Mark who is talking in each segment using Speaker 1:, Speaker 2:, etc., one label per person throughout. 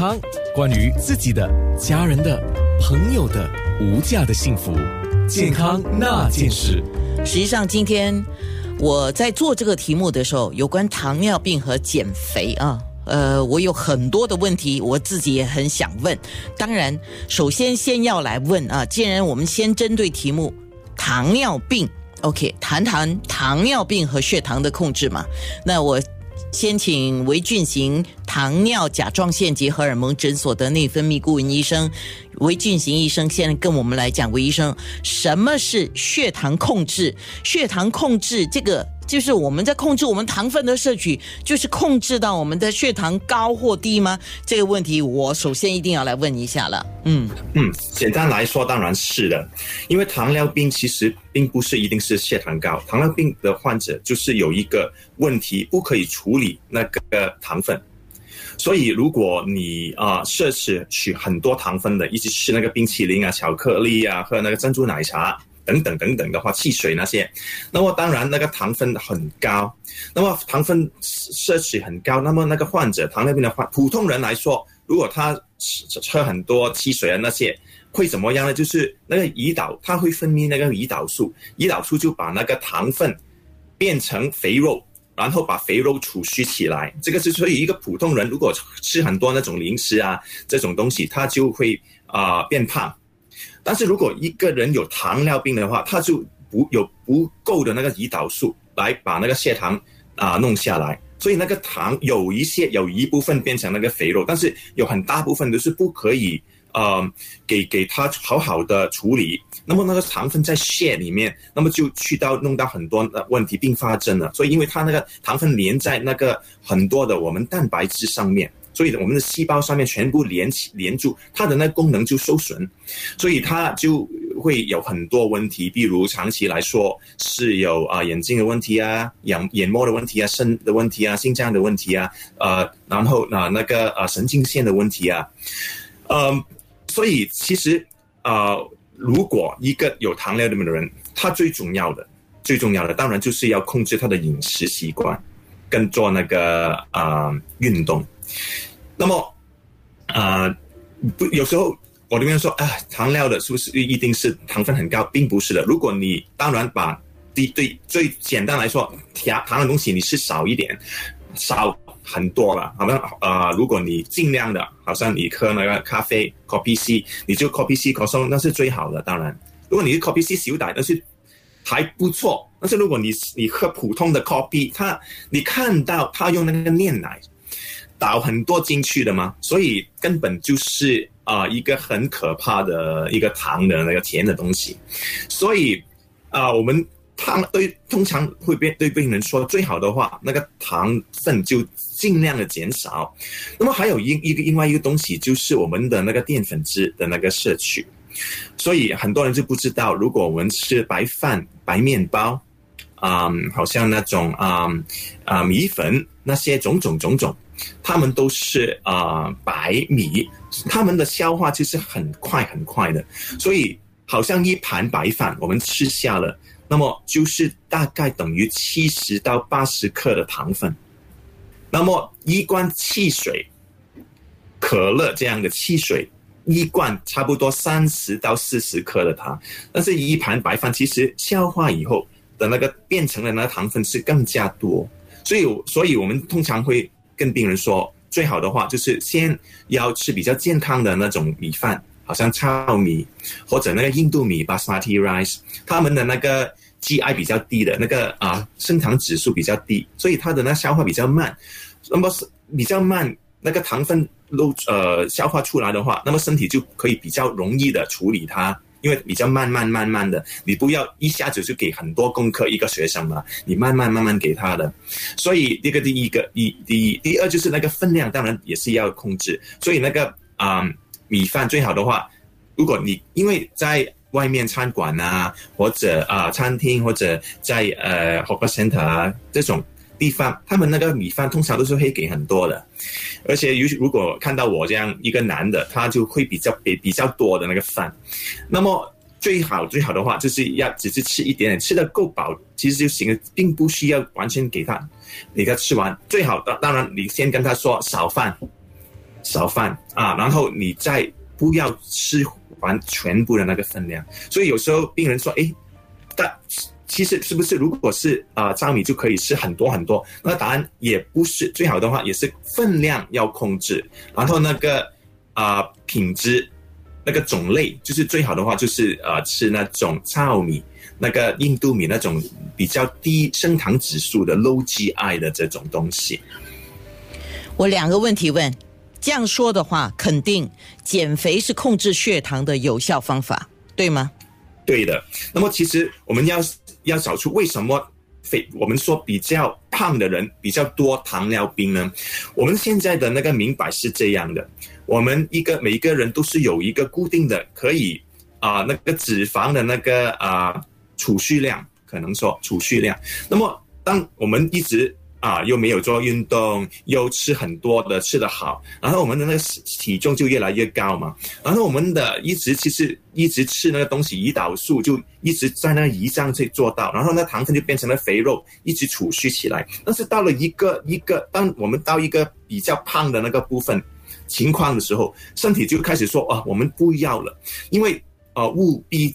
Speaker 1: 康，关于自己的、家人的、朋友的无价的幸福，健康那件事。
Speaker 2: 实际上，今天我在做这个题目的时候，有关糖尿病和减肥啊，呃，我有很多的问题，我自己也很想问。当然，首先先要来问啊，既然我们先针对题目糖尿病，OK，谈谈糖尿病和血糖的控制嘛。那我。先请韦俊行糖尿甲状腺及荷尔蒙诊所的内分泌顾问医生韦俊行医生，现在跟我们来讲，韦医生，什么是血糖控制？血糖控制这个。就是我们在控制我们糖分的摄取，就是控制到我们的血糖高或低吗？这个问题我首先一定要来问一下了。
Speaker 3: 嗯嗯，简单来说当然是的，因为糖尿病其实并不是一定是血糖高，糖尿病的患者就是有一个问题不可以处理那个糖分，所以如果你啊摄取取很多糖分的，一直吃那个冰淇淋啊、巧克力啊、喝那个珍珠奶茶。等等等等的话，汽水那些，那么当然那个糖分很高，那么糖分摄取很高，那么那个患者糖尿病的患普通人来说，如果他吃喝很多汽水啊那些，会怎么样呢？就是那个胰岛它会分泌那个胰岛素，胰岛素就把那个糖分变成肥肉，然后把肥肉储蓄起来。这个是所以一个普通人如果吃很多那种零食啊这种东西，他就会啊变胖。但是如果一个人有糖尿病的话，他就不有不够的那个胰岛素来把那个血糖啊弄下来，所以那个糖有一些有一部分变成那个肥肉，但是有很大部分都是不可以呃给给他好好的处理，那么那个糖分在血里面，那么就去到弄到很多的问题并发症了，所以因为它那个糖分连在那个很多的我们蛋白质上面。所以我们的细胞上面全部连起连住，它的那功能就受损，所以它就会有很多问题，比如长期来说是有啊眼睛的问题啊，眼眼膜的问题啊，肾的问题啊，心脏的问题啊，呃，然后啊那个啊神经线的问题啊，嗯，所以其实啊，如果一个有糖尿病的人，他最重要的最重要的当然就是要控制他的饮食习惯，跟做那个啊运动。那么，啊，不，有时候我这边说，啊，糖尿的是不是一定是糖分很高？并不是的。如果你当然把第对最简单来说，糖糖的东西你吃少一点，少很多了。好像啊，如果你尽量的，好像你喝那个咖啡，copy C，你就 coffee C 可颂，那是最好的。当然，如果你是 copy C 小奶，那是还不错。但是如果你你喝普通的 coffee，它你看到他用那个炼奶。倒很多进去的吗？所以根本就是啊一个很可怕的一个糖的那个甜的东西。所以啊，我们糖对通常会被对病人说最好的话，那个糖分就尽量的减少。那么还有一一个另外一个东西就是我们的那个淀粉质的那个摄取。所以很多人就不知道，如果我们吃白饭、白面包，啊，好像那种啊啊米粉那些种种种种。他们都是啊白米，他们的消化其实很快很快的，所以好像一盘白饭我们吃下了，那么就是大概等于七十到八十克的糖分，那么一罐汽水、可乐这样的汽水一罐差不多三十到四十克的糖，但是一盘白饭其实消化以后的那个变成的那个糖分是更加多，所以所以我们通常会。跟病人说，最好的话就是先要吃比较健康的那种米饭，好像糙米或者那个印度米 （Basmati rice），他们的那个 GI 比较低的，那个啊升糖指数比较低，所以它的那消化比较慢。那么是比较慢，那个糖分都呃消化出来的话，那么身体就可以比较容易的处理它。因为比较慢慢慢慢的，你不要一下子就给很多功课一个学生嘛，你慢慢慢慢给他的。所以这个第一个，一第一，第二就是那个分量，当然也是要控制。所以那个啊，米饭最好的话，如果你因为在外面餐馆啊，或者啊餐厅，或者在呃 hawker center 啊这种。地方，他们那个米饭通常都是会给很多的，而且尤其如果看到我这样一个男的，他就会比较比比较多的那个饭。那么最好最好的话，就是要只是吃一点点，吃的够饱，其实就行了，并不需要完全给他给他吃完。最好的当然，你先跟他说少饭，少饭啊，然后你再不要吃完全部的那个分量。所以有时候病人说，哎，但其实是不是如果是啊糙米就可以吃很多很多？那答案也不是，最好的话也是分量要控制，然后那个啊品质。那个种类就是最好的话，就是呃吃那种糙米，那个印度米那种比较低升糖指数的 low GI 的这种东西。
Speaker 2: 我两个问题问，这样说的话，肯定减肥是控制血糖的有效方法，对吗？
Speaker 3: 对的。那么其实我们要要找出为什么肥，我们说比较胖的人比较多糖尿病呢？我们现在的那个明白是这样的。我们一个每一个人都是有一个固定的可以啊那个脂肪的那个啊储蓄量，可能说储蓄量。那么当我们一直啊又没有做运动，又吃很多的吃得好，然后我们的那个体重就越来越高嘛。然后我们的一直其实一直吃那个东西，胰岛素就一直在那个胰脏去做到，然后那糖分就变成了肥肉，一直储蓄起来。但是到了一个一个，当我们到一个比较胖的那个部分。情况的时候，身体就开始说啊，我们不要了，因为呃物必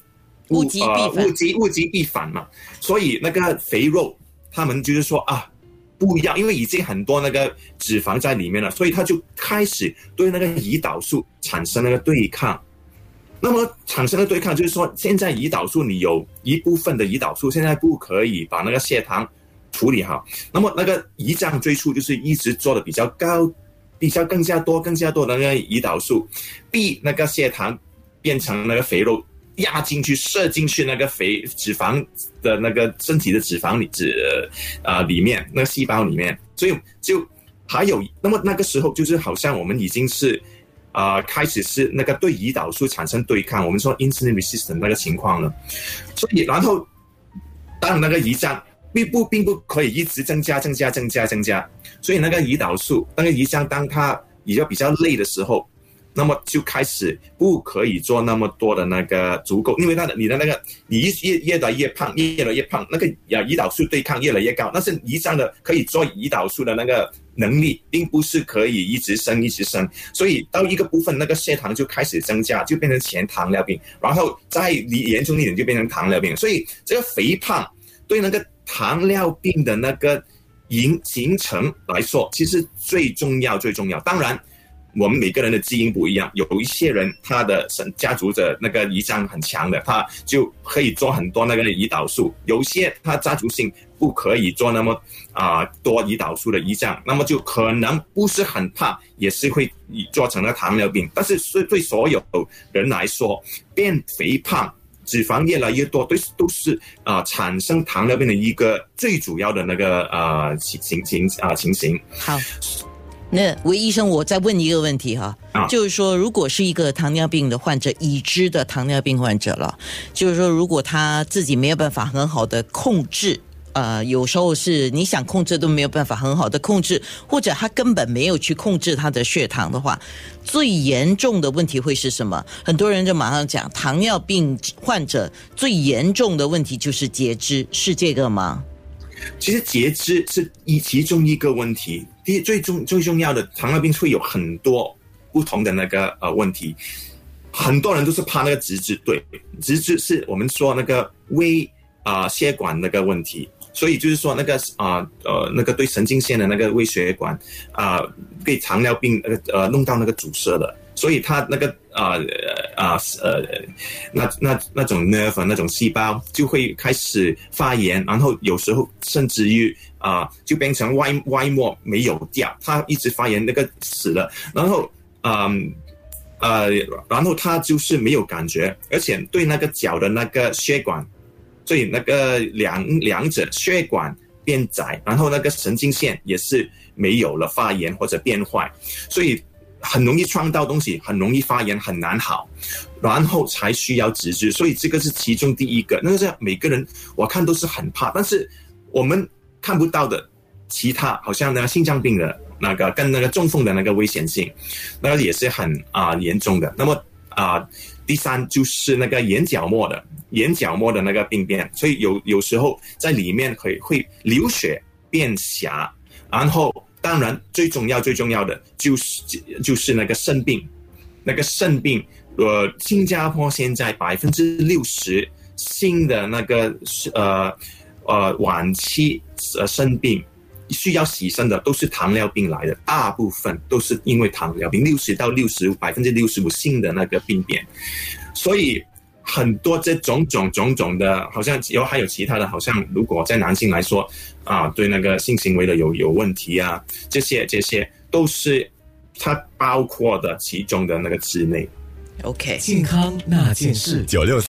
Speaker 2: 物极必
Speaker 3: 物极物极必反嘛，所以那个肥肉，他们就是说啊，不一样，因为已经很多那个脂肪在里面了，所以他就开始对那个胰岛素产生那个对抗。那么产生的对抗就是说，现在胰岛素你有一部分的胰岛素现在不可以把那个血糖处理好，那么那个胰脏最初就是一直做的比较高。比较更加多、更加多的那个胰岛素，逼那个血糖变成那个肥肉压进去、射进去那个肥脂肪的那个身体的脂肪里脂啊里面那个细胞里面，所以就还有那么那个时候就是好像我们已经是啊开始是那个对胰岛素产生对抗，我们说 insulin resistant 那个情况了，所以然后当那个胰脏。并不并不可以一直增加、增加、增加、增加，所以那个胰岛素，那个胰脏当它比较比较累的时候，那么就开始不可以做那么多的那个足够，因为它的你的那个你越越来越胖，越来越胖，那个呀胰岛素对抗越来越高，但是胰脏的可以做胰岛素的那个能力，并不是可以一直升一直升，所以到一个部分那个血糖就开始增加，就变成前糖尿病，然后再严重一点就变成糖尿病，所以这个肥胖对那个。糖尿病的那个形形成来说，其实最重要最重要。当然，我们每个人的基因不一样，有一些人他的家族的那个胰脏很强的，他就可以做很多那个胰岛素；有些他家族性不可以做那么啊多胰岛素的胰脏，那么就可能不是很怕，也是会做成了糖尿病。但是对对所有人来说，变肥胖。脂肪越来越多，都都是啊产生糖尿病的一个最主要的那个呃情情情啊情形。
Speaker 2: 好，那韦医生，我再问一个问题哈，就是说，如果是一个糖尿病的患者，已知的糖尿病患者了，就是说，如果他自己没有办法很好的控制。呃，有时候是你想控制都没有办法很好的控制，或者他根本没有去控制他的血糖的话，最严重的问题会是什么？很多人就马上讲，糖尿病患者最严重的问题就是截肢，是这个吗？
Speaker 3: 其实截肢是一其中一个问题，第最重最重要的糖尿病会有很多不同的那个呃问题，很多人都是怕那个直肢，对，直肢是我们说那个微啊血管那个问题。所以就是说，那个啊呃，那个对神经线的那个微血管啊，被糖尿病呃呃弄到那个阻塞了，所以它那个啊啊呃那那那种 nerve 那种细胞就会开始发炎，然后有时候甚至于啊就变成外外膜没有掉，它一直发炎那个死了，然后嗯呃然后它就是没有感觉，而且对那个脚的那个血管。所以那个两两者血管变窄，然后那个神经线也是没有了发炎或者变坏，所以很容易撞到东西，很容易发炎，很难好，然后才需要植治。所以这个是其中第一个。那个是每个人我看都是很怕，但是我们看不到的其他，好像那个心脏病的那个跟那个中风的那个危险性，那个也是很啊严重的。那么啊。第三就是那个眼角膜的眼角膜的那个病变，所以有有时候在里面会会流血变狭，然后当然最重要最重要的就是就是那个肾病，那个肾病，呃，新加坡现在百分之六十新的那个呃呃晚期呃肾病。需要洗肾的都是糖尿病来的，大部分都是因为糖尿病，六十到六十百分之六十五新的那个病变，所以很多这种种种种的，好像有还有其他的，好像如果在男性来说啊，对那个性行为的有有问题啊，这些这些都是它包括的其中的那个之内。
Speaker 2: OK，
Speaker 1: 健康那件事九六。